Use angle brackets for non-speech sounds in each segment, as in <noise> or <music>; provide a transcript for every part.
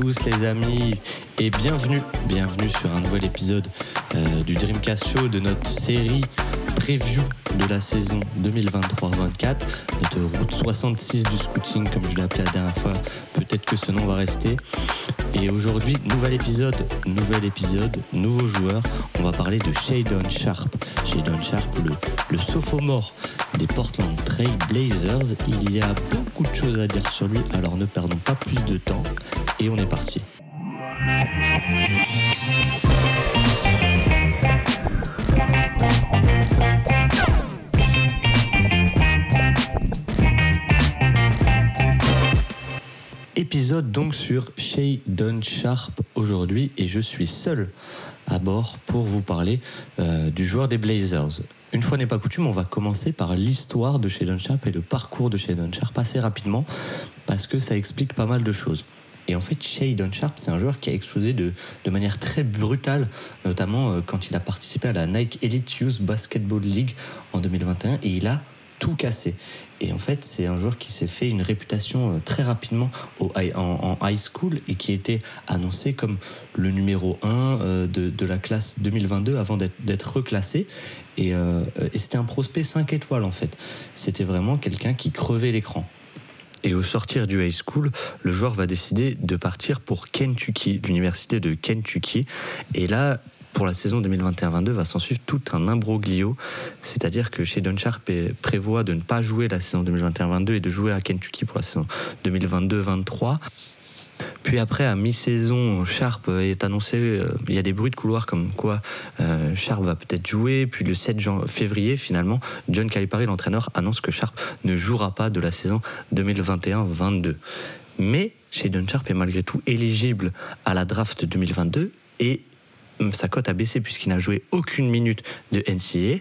tous les amis et bienvenue, bienvenue sur un nouvel épisode euh, du Dreamcast Show de notre série preview de la saison 2023-24, notre route 66 du scouting comme je l'ai appelé la dernière fois, peut-être que ce nom va rester. Et aujourd'hui, nouvel épisode, nouvel épisode, nouveau joueur, on va parler de Shadon Sharp. Shadon Sharp, le, le sophomore des Portland Trail Blazers. Il y a beaucoup de choses à dire sur lui, alors ne perdons pas plus de temps et on est parti. Épisode donc sur Shadon Sharp aujourd'hui et je suis seul à bord pour vous parler euh, du joueur des Blazers. Une fois n'est pas coutume, on va commencer par l'histoire de Shadon Sharp et le parcours de Shadon Sharp assez rapidement parce que ça explique pas mal de choses. Et en fait, Shadon Sharp, c'est un joueur qui a explosé de, de manière très brutale, notamment euh, quand il a participé à la Nike Elite Youth Basketball League en 2021 et il a tout cassé. Et en fait, c'est un joueur qui s'est fait une réputation euh, très rapidement en, high school et qui était annoncé comme le numéro 1 euh, de, de la classe 2022 avant d'être reclassé. Et, et c'était un prospect 5 étoiles en fait. C'était vraiment quelqu'un qui crevait l'écran. Et au sortir du high school, le joueur va décider de partir pour Kentucky, l'université de Kentucky. Et là, pour la saison 2021-22 va s'en suivre tout un imbroglio, c'est-à-dire que chez Don Sharp prévoit de ne pas jouer la saison 2021-22 et de jouer à Kentucky pour la saison 2022-23. Puis après, à mi-saison, Sharp est annoncé, euh, il y a des bruits de couloir comme quoi euh, Sharp va peut-être jouer. Puis le 7 février, finalement, John Calipari, l'entraîneur, annonce que Sharp ne jouera pas de la saison 2021-22. Mais Shadon Sharp est malgré tout éligible à la draft 2022 et sa cote a baissé puisqu'il n'a joué aucune minute de NCAA,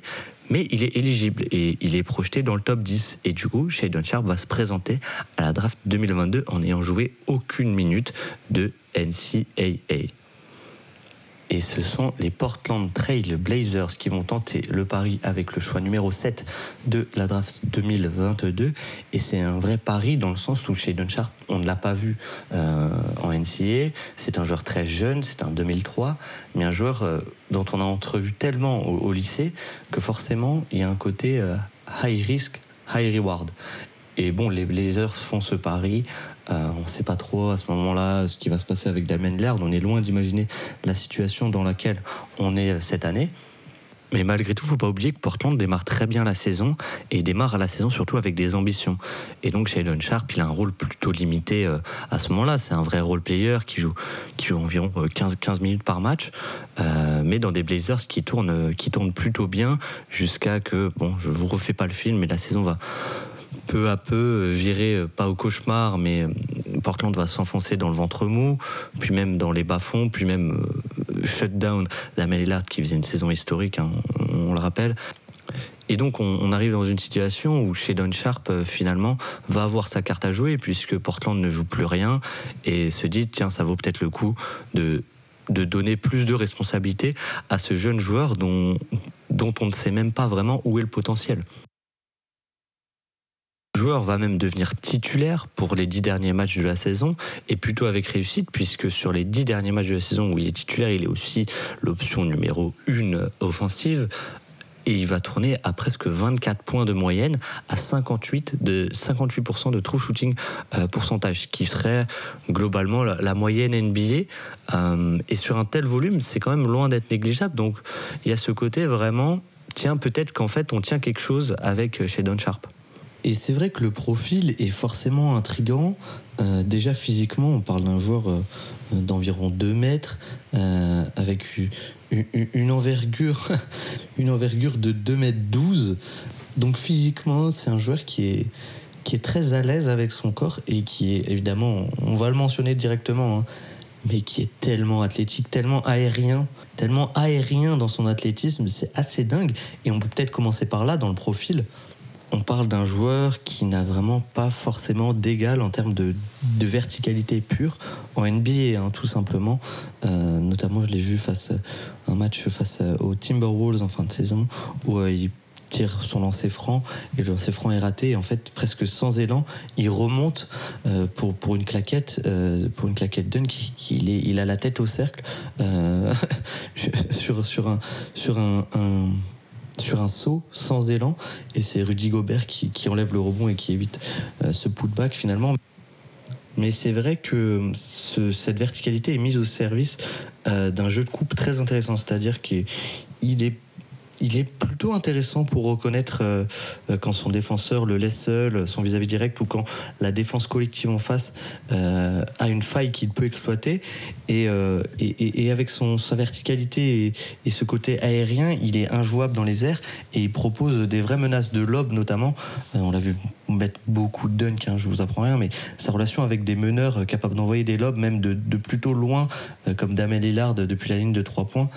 mais il est éligible et il est projeté dans le top 10. Et du coup, Shadon Sharp va se présenter à la draft 2022 en n'ayant joué aucune minute de NCAA. Et ce sont les Portland Trail Blazers qui vont tenter le pari avec le choix numéro 7 de la draft 2022. Et c'est un vrai pari dans le sens où chez Sharp, on ne l'a pas vu euh, en NCA. C'est un joueur très jeune, c'est un 2003, mais un joueur euh, dont on a entrevu tellement au, lycée que forcément il y a un côté euh, high risk, high reward. Et bon, les Blazers font ce pari. Euh, on ne sait pas trop à ce moment-là ce qui va se passer avec Damien Lillard. On est loin d'imaginer la situation dans laquelle on est cette année. Mais malgré tout, faut pas oublier que Portland démarre très bien la saison et démarre la saison surtout avec des ambitions. Et donc Shadon Sharp, il a un rôle plutôt limité euh, à ce moment-là. C'est un vrai role player qui joue, qui joue environ 15, euh, 15 minutes par match, euh, mais dans des Blazers qui tournent, qui tournent plutôt bien jusqu'à que, bon, je vous refais pas le film, mais la saison va peu à peu virer, pas au cauchemar, mais Portland va s'enfoncer dans le ventre mou, puis même dans les bas-fonds, puis même euh, shutdown d'Amel Lillard qui faisait une saison historique, hein, on, le rappelle. Et donc on, arrive dans une situation où Shadon Sharp euh, finalement va avoir sa carte à jouer puisque Portland ne joue plus rien et se dit tiens ça vaut peut-être le coup de de donner plus de responsabilité à ce jeune joueur dont, dont on ne sait même pas vraiment où est le potentiel. Joueur va même devenir titulaire pour les dix derniers matchs de la saison et plutôt avec réussite puisque sur les dix derniers matchs de la saison où il est titulaire, il est aussi l'option numéro une offensive et il va tourner à presque 24 points de moyenne à 58 de 58% de true shooting euh, pourcentage, ce qui serait globalement la, moyenne NBA. Euh, et sur un tel volume, c'est quand même loin d'être négligeable. Donc il y a ce côté vraiment, tiens, peut-être qu'en fait on tient quelque chose avec Shadon Sharp. Et c'est vrai que le profil est forcément intrigant. Euh, déjà physiquement, on parle d'un joueur euh, d'environ 2 mètres, euh, avec une, une, envergure, <laughs> une envergure de 2 mètres 12. Donc physiquement, c'est un joueur qui est, qui est très à l'aise avec son corps et qui est évidemment, on va le mentionner directement, hein, mais qui est tellement athlétique, tellement aérien, tellement aérien dans son athlétisme, c'est assez dingue. Et on peut peut-être commencer par là, dans le profil on parle d'un joueur qui n'a vraiment pas forcément d'égal en termes de, verticalité pure en NBA, hein, tout simplement. Euh, notamment, je l'ai vu face à un match face aux Timberwolves en fin de saison où euh, il, tire son lancer franc et le lancer franc est raté. Et en fait, presque sans élan, il remonte euh, pour, pour une claquette, euh, pour une claquette. Il, il a la tête au cercle euh, <laughs> sur, sur, un, sur un, sur un saut sans élan et c'est Rudy Gobert qui, qui, enlève le rebond et qui évite ce putback finalement. Mais c'est vrai que cette verticalité est mise au service d'un jeu de coupe très intéressant, c'est-à-dire qu'il est il est plutôt intéressant pour reconnaître euh, euh, quand son défenseur le laisse seul, son vis-à-vis direct, ou quand la défense collective en face euh, a une faille qu'il peut exploiter. Et, avec son, sa verticalité et, ce côté aérien, il est injouable dans les airs et il propose des vraies menaces de lob notamment. on l'a vu mettre beaucoup de dunk, hein, je vous apprends rien, mais sa relation avec des meneurs capables d'envoyer des lobs, même de, plutôt loin, comme Damel Lillard depuis la ligne de 3 points,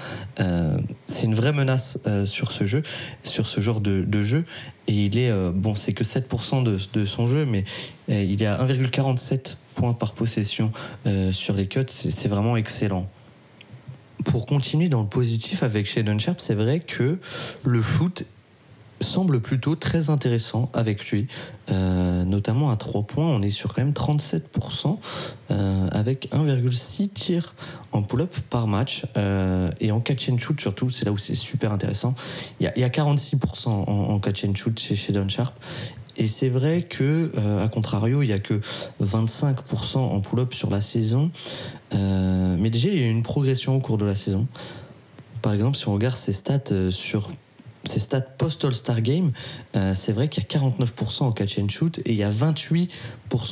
c'est une vraie menace sur ce jeu, sur ce genre de, jeu. Et il est, euh, bon, c'est que 7% de, son jeu, mais euh, il est à 1,47 points par possession euh, sur les cuts. C'est vraiment excellent. Pour continuer dans le positif avec Shadon Sharp, c'est vrai que le foot semble plutôt très intéressant avec lui, euh, notamment à 3 points. On est sur quand même 37% euh, avec 1,6 tirs en pull-up par match euh, et en catch and shoot surtout, c'est là où c'est super intéressant. Il y a, 46% en, catch and shoot chez, chez Don Sharp. Et c'est vrai que, à contrario, il n'y a que 25% en pull-up sur la saison. mais déjà, il y a eu une progression au cours de la saison. Par exemple, si on regarde ses stats sur ces stats post-All-Star Game, euh, c'est vrai qu'il y a 49% en catch and shoot et il y a 28%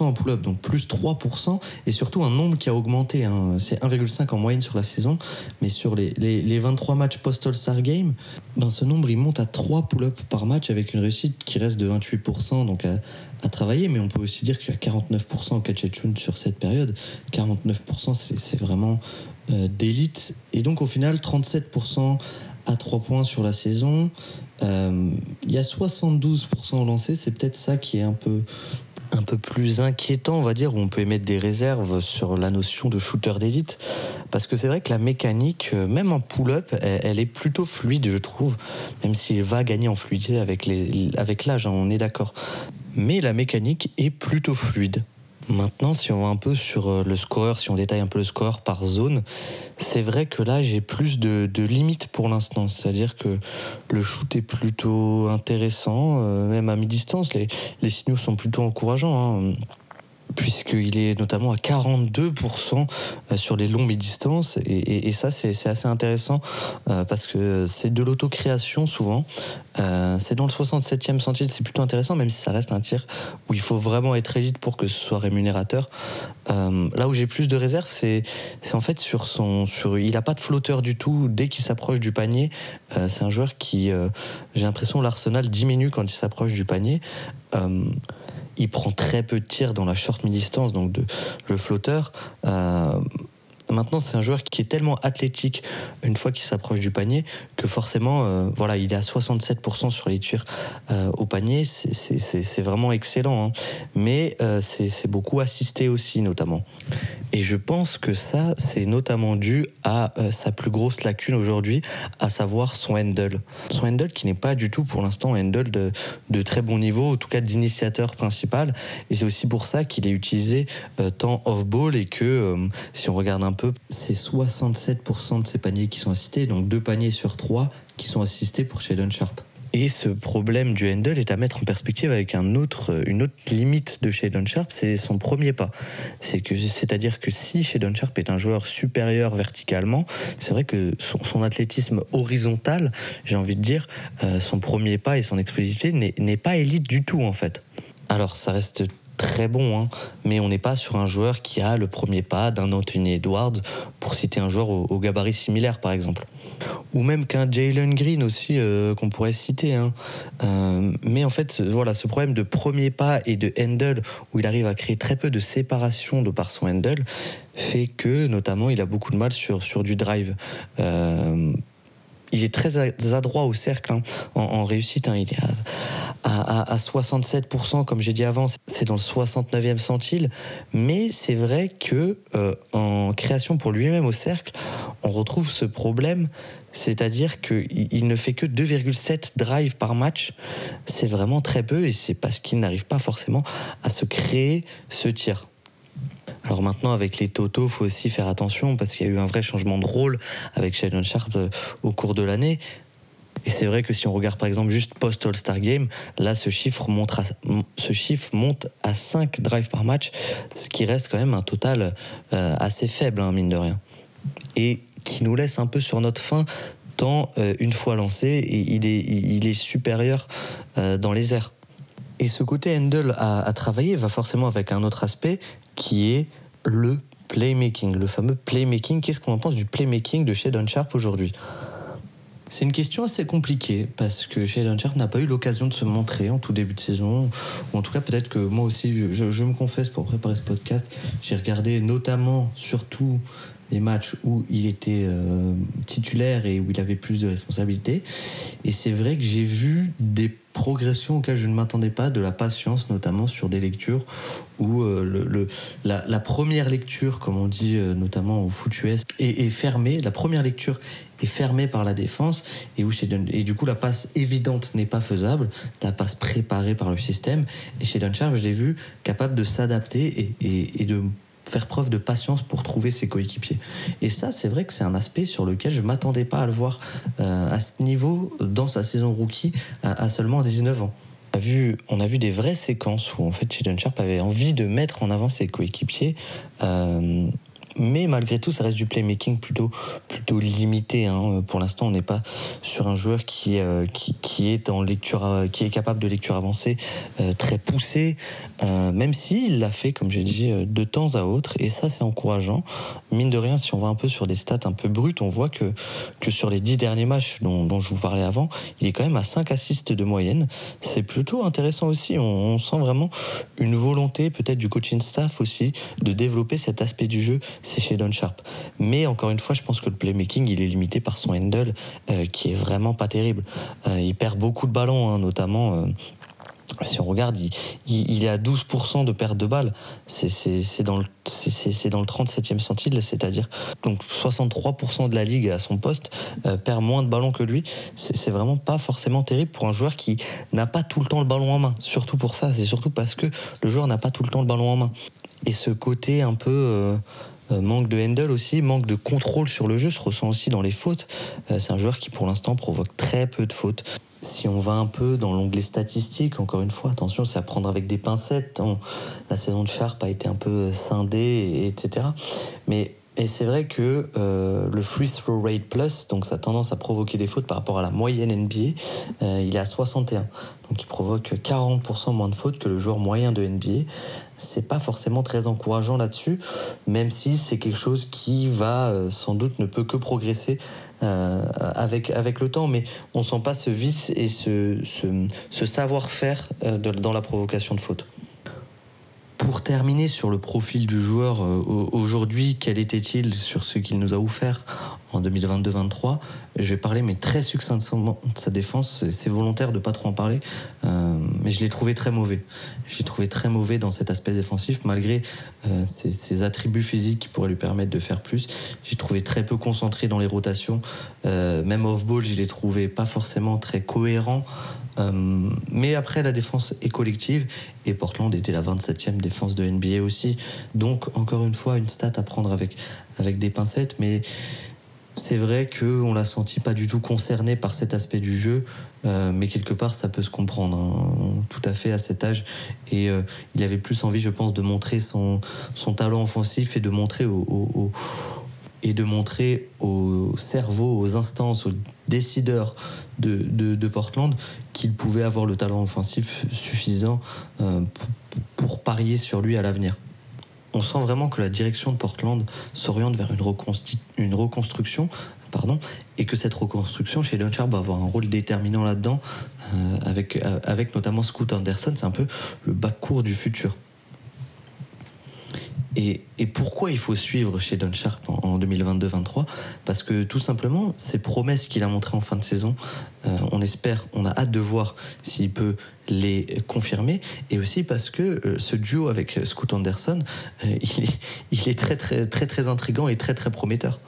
en pull-up, donc plus 3%, et surtout un nombre qui a augmenté. Hein. C'est 1,5 en moyenne sur la saison, mais sur les, les, 23 matchs post-All-Star Game, ben ce nombre il monte à 3 pull-up par match avec une réussite qui reste de 28%, donc à, travailler, mais on peut aussi dire qu'il y a 49% en catch and sur cette période. 49%, c'est vraiment euh, d'élite. Et donc au final, 37% à 3 points sur la saison. Euh, il y a 72% au lancer, c'est peut-être ça qui est un peu un peu plus inquiétant, on va dire, où on peut émettre des réserves sur la notion de shooter d'élite. Parce que c'est vrai que la mécanique, euh, même en pull-up, elle, est plutôt fluide, je trouve, même s'il va gagner en fluidité avec l'âge, hein, on est d'accord. Mais la mécanique est plutôt fluide. Maintenant, si on va un peu sur euh, le score, si on détaille un peu le score par zone, c'est vrai que là, j'ai plus de, limites pour l'instant. C'est-à-dire que le shoot est plutôt intéressant, euh, même à mi-distance. Les, les signaux sont plutôt encourageants. Hein puisqu'il est notamment à 42% euh, sur les longues distances. Et, et, ça c'est assez intéressant euh, parce que c'est de l'autocréation souvent. Euh, c'est dans le 67e centile c'est plutôt intéressant même si ça reste un tir où il faut vraiment être élite pour que ce soit rémunérateur. Là où j'ai plus de réserve c'est en fait sur son sur il a pas de flotteur du tout. Dès qu'il s'approche du panier c'est un joueur qui j'ai l'impression l'arsenal diminue quand il s'approche du panier il prend très peu de tirs dans la short mi-distance, donc de, le flotteur. Euh, Maintenant, c'est un joueur qui est tellement athlétique une fois qu'il s'approche du panier que forcément, euh, voilà, il est à 67% sur les tirs euh, au panier. C'est vraiment excellent. Hein. Mais euh, c'est beaucoup assisté aussi, notamment. Et je pense que ça, c'est notamment dû à sa plus grosse lacune aujourd'hui, à savoir son handle. Son handle qui n'est pas du tout pour l'instant un handle de, de, très bon niveau, en tout cas d'initiateur principal. Et c'est aussi pour ça qu'il est utilisé tant off-ball et que si on regarde un peu c'est 67% de ces paniers qui sont assistés, donc deux paniers sur trois qui sont assistés pour Shadon Sharp. Et ce problème du handle est à mettre en perspective avec un autre, une autre limite de Shadon Sharp, c'est son premier pas. C'est que, c'est-à-dire que si Shadon Sharp est un joueur supérieur verticalement, c'est vrai que son, athlétisme horizontal, j'ai envie de dire, euh, son premier pas et son explosivité n'est pas élite du tout en fait. Alors ça reste très bon, hein. mais on n'est pas sur un joueur qui a le premier pas d'un Anthony Edwards, pour citer un joueur au, gabarit similaire par exemple. Ou même qu'un Jalen Green aussi, euh, qu'on pourrait citer. Hein. Euh, mais en fait, voilà, ce problème de premier pas et de handle, où il arrive à créer très peu de séparation de par son handle, fait que notamment il a beaucoup de mal sur, sur du drive. Euh, il est très adroit au cercle hein, en, réussite. il est à, 67%, comme j'ai dit avant, c'est dans le 69e centile. Mais c'est vrai que euh, en création pour lui-même au cercle, on retrouve ce problème, c'est-à-dire qu'il ne fait que 2,7 drives par match. C'est vraiment très peu et c'est parce qu'il n'arrive pas forcément à se créer ce tir. Alors maintenant, avec les Toto, faut aussi faire attention parce qu'il y a eu un vrai changement de rôle avec Sheldon Sharp euh, au cours de l'année. Et c'est vrai que si on regarde par exemple juste post-All-Star Game, là ce chiffre, monte à, ce chiffre monte à 5 drives par match, ce qui reste quand même un total euh, assez faible, hein, mine de rien. Et qui nous laisse un peu sur notre fin, tant euh, une fois lancé, il est, il est supérieur euh, dans les airs. Et ce côté Handel à, à travailler va forcément avec un autre aspect qui est le playmaking, le fameux playmaking. Qu'est-ce qu'on en pense du playmaking de chez Don Sharp aujourd'hui? C'est une question assez compliquée parce que Sharp n'a pas eu l'occasion de se montrer en tout début de saison. Ou en tout cas, peut-être que moi aussi, je, me confesse pour préparer ce podcast, j'ai regardé notamment, surtout, les matchs où il était euh, titulaire et où il avait plus de responsabilités. Et c'est vrai que j'ai vu des progressions auxquelles je ne m'attendais pas, de la patience notamment sur des lectures où euh, le, la, première lecture, comme on dit euh, notamment au foot est, fermée. La première lecture est fermé par la défense et, où et du coup la passe évidente n'est pas faisable, la passe préparée par le système. Et chez Duncharge, je l'ai vu capable de s'adapter et, et, de faire preuve de patience pour trouver ses coéquipiers. Et ça, c'est vrai que c'est un aspect sur lequel je m'attendais pas à le voir euh, à ce niveau dans sa saison rookie à, seulement 19 ans. On a, vu, on a vu des vraies séquences où en fait Sheldon Sharp avait envie de mettre en avant ses coéquipiers. Euh, mais malgré tout, ça reste du playmaking plutôt, plutôt limité. Hein. Pour l'instant, on n'est pas sur un joueur qui, euh, qui, est en lecture, euh, qui est capable de lecture avancée euh, très poussée, même s'il l'a fait, comme j'ai dit, de temps à autre. Et ça, c'est encourageant. Mine de rien, si on va un peu sur des stats un peu brutes, on voit que, que sur les dix derniers matchs dont, je vous parlais avant, il est quand même à 5 assists de moyenne. C'est plutôt intéressant aussi. On sent vraiment une volonté, peut-être du coaching staff aussi, de développer cet aspect du jeu c'est chez Don Sharp. Mais encore une fois, je pense que le playmaking, il est limité par son handle, euh, qui est vraiment pas terrible. Euh, il perd beaucoup de ballons, hein, notamment. Euh, si on regarde, il, est à 12% de perte de balles. C'est dans, le, le 37e centile, c'est-à-dire donc 63% de la ligue à son poste perd moins de ballons que lui. C'est vraiment pas forcément terrible pour un joueur qui n'a pas tout le temps le ballon en main. Surtout pour ça, c'est surtout parce que le joueur n'a pas tout le temps le ballon en main. Et ce côté un peu manque de handle aussi, manque de contrôle sur le jeu se ressent aussi dans les fautes. Euh, c'est un joueur qui pour l'instant provoque très peu de fautes. Si on va un peu dans l'onglet statistique, encore une fois, attention, c'est à prendre avec des pincettes. la saison de Sharp a été un peu scindée, etc. Mais et c'est vrai que euh, le free throw rate plus, donc sa tendance à provoquer des fautes par rapport à la moyenne NBA, euh, il est à 61. Donc il provoque 40% moins de fautes que le joueur moyen de NBA. C'est pas forcément très encourageant là-dessus, même si c'est quelque chose qui va euh, sans doute ne peut que progresser avec, avec le temps. Mais on sent pas ce vice et ce, ce, ce savoir-faire dans la provocation de fautes. Pour terminer sur le profil du joueur euh, aujourd'hui, quel était-il sur ce qu'il nous a offert en 2022-23 Je vais parler, mais très succinctement de sa défense. C'est volontaire de pas trop en parler, euh, mais je l'ai trouvé très mauvais. Je l'ai trouvé très mauvais dans cet aspect défensif, malgré euh, ses, attributs physiques qui pourraient lui permettre de faire plus. J'ai trouvé très peu concentré dans les rotations. même off-ball, je l'ai trouvé pas forcément très cohérent. Euh, mais après, la défense est collective et Portland était la 27e défense de NBA aussi. Donc, encore une fois, une stat à prendre avec, avec des pincettes. Mais c'est vrai qu'on l'a senti pas du tout concerné par cet aspect du jeu. Euh, mais quelque part, ça peut se comprendre hein, tout à fait à cet âge. Et euh, il avait plus envie, je pense, de montrer son, son talent offensif et de montrer au et de montrer aux cerveaux, aux instances, aux décideurs de, de, Portland qu'il pouvait avoir le talent offensif suffisant euh, pour, parier sur lui à l'avenir. On sent vraiment que la direction de Portland s'oriente vers une, reconstruction pardon, et que cette reconstruction chez Dunchar va avoir un rôle déterminant là-dedans, euh, avec, euh, avec notamment Scoot Anderson, c'est un peu le bas court du futur. Et, pourquoi il faut suivre chez Don Sharp en, 2022-23 Parce que tout simplement, ces promesses qu'il a montrées en fin de saison, euh, on espère, on a hâte de voir s'il peut les confirmer. Et aussi parce que euh, ce duo avec Scoot Anderson, euh, <laughs> il, est, très très très très intrigant et très très prometteur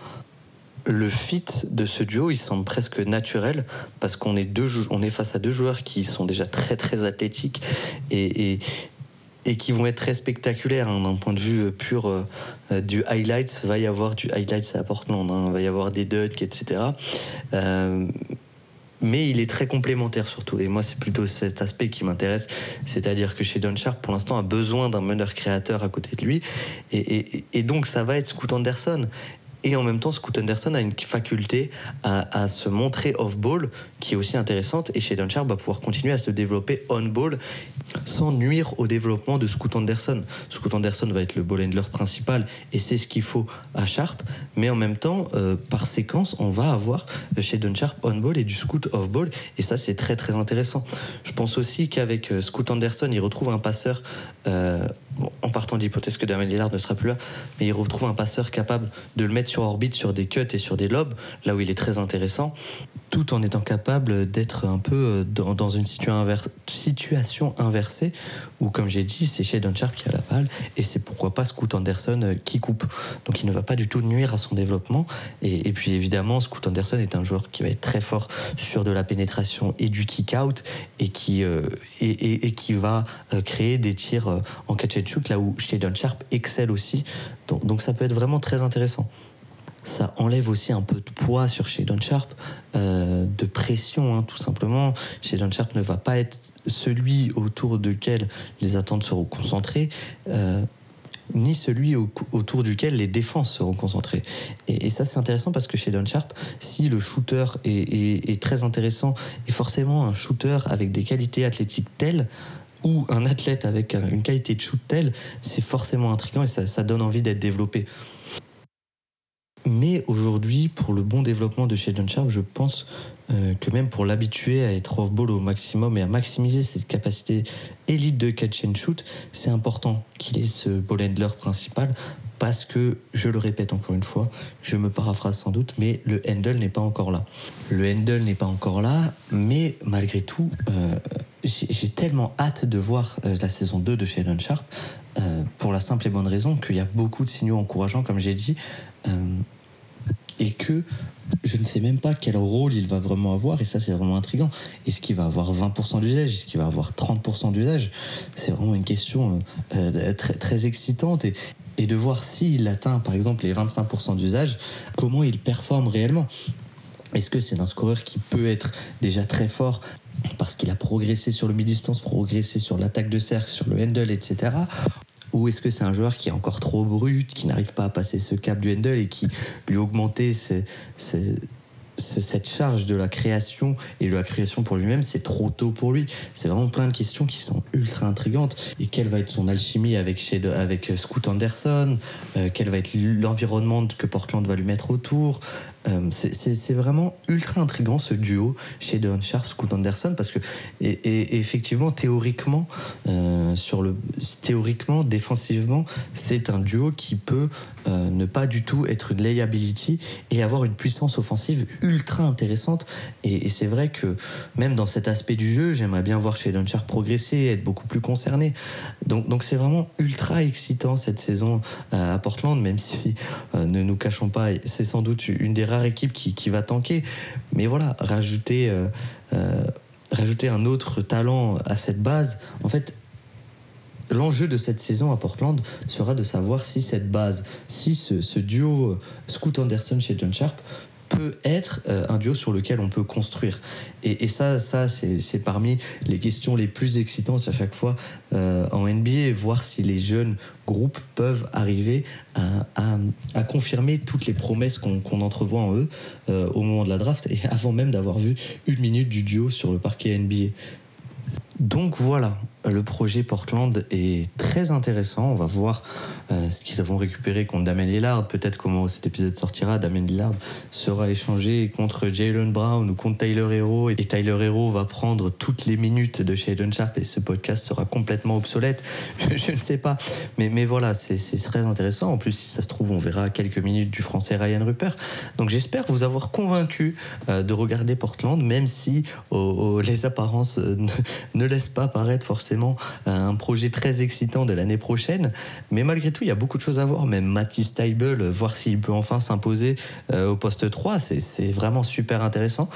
le fit de ce duo, il semble presque naturel parce qu'on est, deux, on est face à deux joueurs qui sont déjà très très athlétiques et qui vont être très spectaculaires hein, d'un point de vue euh, pur euh, euh, du highlights. Va y avoir du highlights à Portland, hein, va y avoir des dunks, etc. mais il est très complémentaire surtout. Et moi, c'est plutôt cet aspect qui m'intéresse. C'est-à-dire que chez Don Sharp, pour l'instant, a besoin d'un meneur créateur à côté de lui. Et, et donc, ça va être Scoot Anderson. Et en même temps, Scoot Anderson a une faculté à, se montrer off-ball qui est aussi intéressante. Et chez Sharp va pouvoir continuer à se développer on-ball sans nuire au développement de Scoot Anderson. Scoot Anderson va être le ball handler principal et c'est ce qu'il faut à Sharp. Mais en même temps, euh, par séquence, on va avoir chez Sharp on-ball et du Scoot off-ball. Et ça, c'est très très intéressant. Je pense aussi qu'avec euh, Scoot Anderson, il retrouve un passeur euh, en partant de l'hypothèse que Damien Lillard ne sera plus là, mais il retrouve un passeur capable de le mettre sur orbite sur des cuts et sur des lobes, là où il est très intéressant, tout en étant capable d'être un peu euh, dans, une situation inversée, où, comme j'ai dit, c'est chez Sharp qui a la balle, et c'est pourquoi pas Scoot Anderson euh, qui coupe. Donc il ne va pas du tout nuire à son développement. Et, puis évidemment, Scoot Anderson est un joueur qui va être très fort sur de la pénétration et du kick-out, et qui, euh, et, qui va créer des tirs en catch and shoot, là où chez Sharp excelle aussi. Donc, donc ça peut être vraiment très intéressant ça enlève aussi un peu de poids sur chez Sharp, euh, de pression hein, tout simplement. Chez Sharp ne va pas être celui autour duquel les attentes seront concentrées. Euh, ni celui autour duquel les défenses seront concentrées. Et, ça, c'est intéressant parce que chez Sharp, si le shooter est, très intéressant et forcément un shooter avec des qualités athlétiques telles, ou un athlète avec une qualité de shoot telle, c'est forcément intriguant et ça donne envie d'être développé. Mais aujourd'hui, pour le bon développement de Sheldon Sharp, je pense euh, que même pour l'habituer à être off-ball au maximum et à maximiser cette capacité élite de catch and shoot, c'est important qu'il ait ce ball handler principal parce que, je le répète encore une fois, je me paraphrase sans doute, mais le handle n'est pas encore là. Le handle n'est pas encore là, mais malgré tout, euh, j'ai tellement hâte de voir euh, la saison 2 de Sheldon Sharp, pour la simple et bonne raison qu'il y a beaucoup de signaux encourageants, comme j'ai dit, et que je ne sais même pas quel rôle il va vraiment avoir, et ça c'est vraiment intriguant. Est-ce qu'il va avoir 20% d'usage? Est-ce qu'il va avoir 30% d'usage? C'est vraiment une question euh, euh, très, très excitante, et, de voir s'il atteint par exemple les 25% d'usage, comment il performe réellement? Est-ce que c'est un scoreur qui peut être déjà très fort parce qu'il a progressé sur le mid-distance, progressé sur l'attaque de cercle, sur le handle, etc. Ou est-ce que c'est un joueur qui est encore trop brut, qui n'arrive pas à passer ce cap du handle et qui lui augmenter cette charge de la création et de la création pour lui-même, c'est trop tôt pour lui. C'est vraiment plein de questions qui sont ultra intrigantes. Et quelle va être son alchimie avec, avec Scoot Anderson? Euh, Quel va être l'environnement que Portland va lui mettre autour? Euh, c'est vraiment ultra intrigant ce duo chez Don Sharp, Scoot Anderson, parce que et, effectivement, théoriquement, euh, sur le, théoriquement, défensivement, c'est un duo qui peut euh, ne pas du tout être une layability et avoir une puissance offensive ultra intéressante. Et, c'est vrai que même dans cet aspect du jeu, j'aimerais bien voir chez Don Sharp progresser, être beaucoup plus concerné. Donc, donc c'est vraiment ultra excitant cette saison à Portland, même si ne nous cachons pas, c'est sans doute une des équipe qui, va tanker. Mais voilà, rajouter, euh, euh, rajouter un autre talent à cette base, en fait, L'enjeu de cette saison à Portland sera de savoir si cette base, si ce, duo Scoot Anderson chez John Sharp peut être euh, un duo sur lequel on peut construire. Et, ça, ça c'est parmi les questions les plus excitantes à chaque fois euh, en NBA, voir si les jeunes groupes peuvent arriver à, confirmer toutes les promesses qu'on entrevoit en eux euh, au moment de la draft et <laughs> avant même d'avoir vu une minute du duo sur le parquet NBA. Donc voilà, le projet Portland est très intéressant. On va voir euh, ce qu'ils vont récupérer contre Damien Lillard. Peut-être comment cet épisode sortira. Damien Lillard sera échangé contre Jalen Brown ou contre Tyler Hero. Et Tyler Hero va prendre toutes les minutes de Shadon Sharp et ce podcast sera complètement obsolète. <laughs> Je, ne sais pas. Mais, mais voilà, c'est très intéressant. En plus, si ça se trouve, on verra quelques minutes du français Ryan Rupert. Donc j'espère vous avoir convaincu euh, de regarder Portland, même si les apparences euh, ne, ne laissent pas paraître forcément euh, un projet très excitant de l'année prochaine. Mais malgré tout, il y a beaucoup de choses à voir. Même Matisse Taibel, euh, voir s'il peut enfin s'imposer euh, au poste 3, c'est vraiment super intéressant.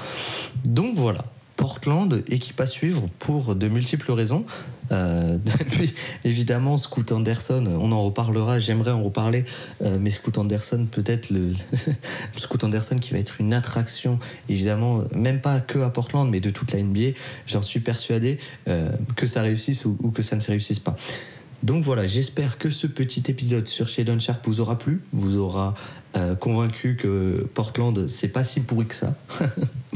Donc voilà, Portland, équipe à suivre pour de multiples raisons. Euh, <laughs> évidemment, Scoot Anderson, on en reparlera, j'aimerais en reparler, mais Scoot Anderson, peut-être le. <laughs> Scoot Anderson qui va être une attraction, évidemment, même pas que à Portland, mais de toute la NBA. J'en suis persuadé euh, que ça réussisse ou, que ça ne se réussisse pas. Donc voilà, j'espère que ce petit épisode sur Shadon Sharp vous aura plu, vous aura euh, convaincu que Portland, c'est pas si pourri que ça. <laughs>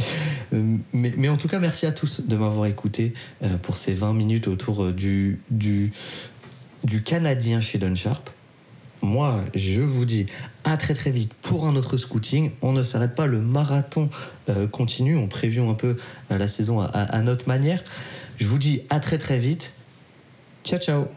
Euh, mais, en tout cas, merci à tous de m'avoir écouté euh, pour ces 20 minutes autour du, du, du Canadien Shadon Sharp. Moi, je vous dis à très très vite pour un autre scouting. On ne s'arrête pas, le marathon continue. On prévient un peu la saison à notre manière. Je vous dis à très très vite. Ciao ciao.